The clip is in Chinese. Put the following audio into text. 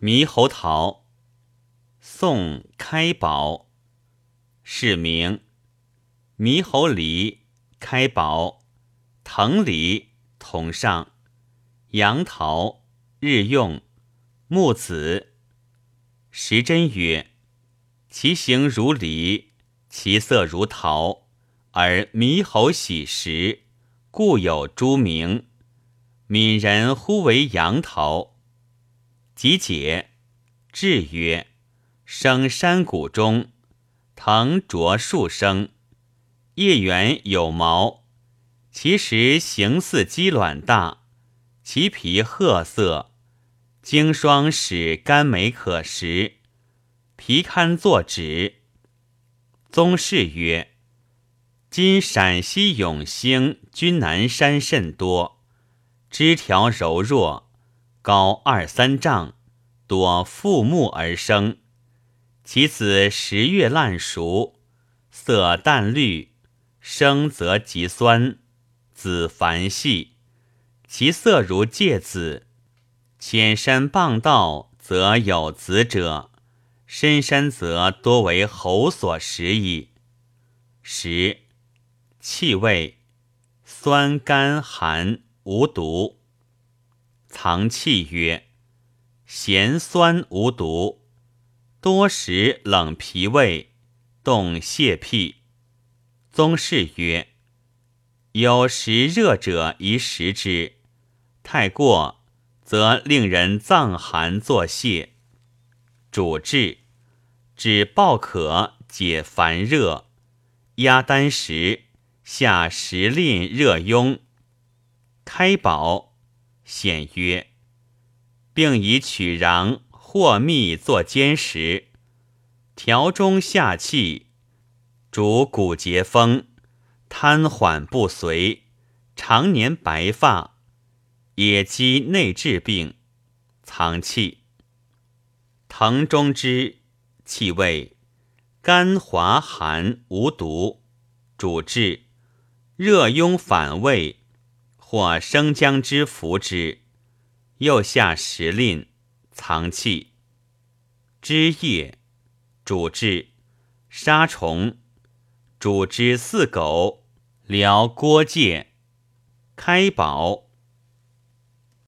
猕猴桃，宋·开宝。是名猕猴梨、开宝、藤梨同上。杨桃，日用，木子。时珍曰：其形如梨，其色如桃，而猕猴喜食，故有诸名。闽人呼为杨桃。即解，志曰：生山谷中，藤着树生，叶缘有毛，其实形似鸡卵大，其皮褐色，经霜使甘美可食，皮堪作纸。宗室曰：今陕西永兴、君南山甚多，枝条柔弱。高二三丈，多覆木而生。其子十月烂熟，色淡绿，生则极酸，子繁细，其色如芥子。浅山傍道，则有子者；深山则多为猴所食矣。十，气味酸甘寒，无毒。藏气曰：咸酸无毒，多食冷脾胃，动泻屁。宗室曰：有食热者宜食之，太过则令人脏寒作泻。主治：止暴渴，解烦热，压丹石，下时令热痈，开宝。显曰：并以曲瓤或蜜作煎食，调中下气，主骨节风，瘫缓不遂，常年白发，也积内治病，藏气。藤中之气味甘滑寒，无毒，主治热痈反胃。或生姜汁服之，又下石令，藏气。枝叶主治杀虫，主治四狗，疗郭疥。开宝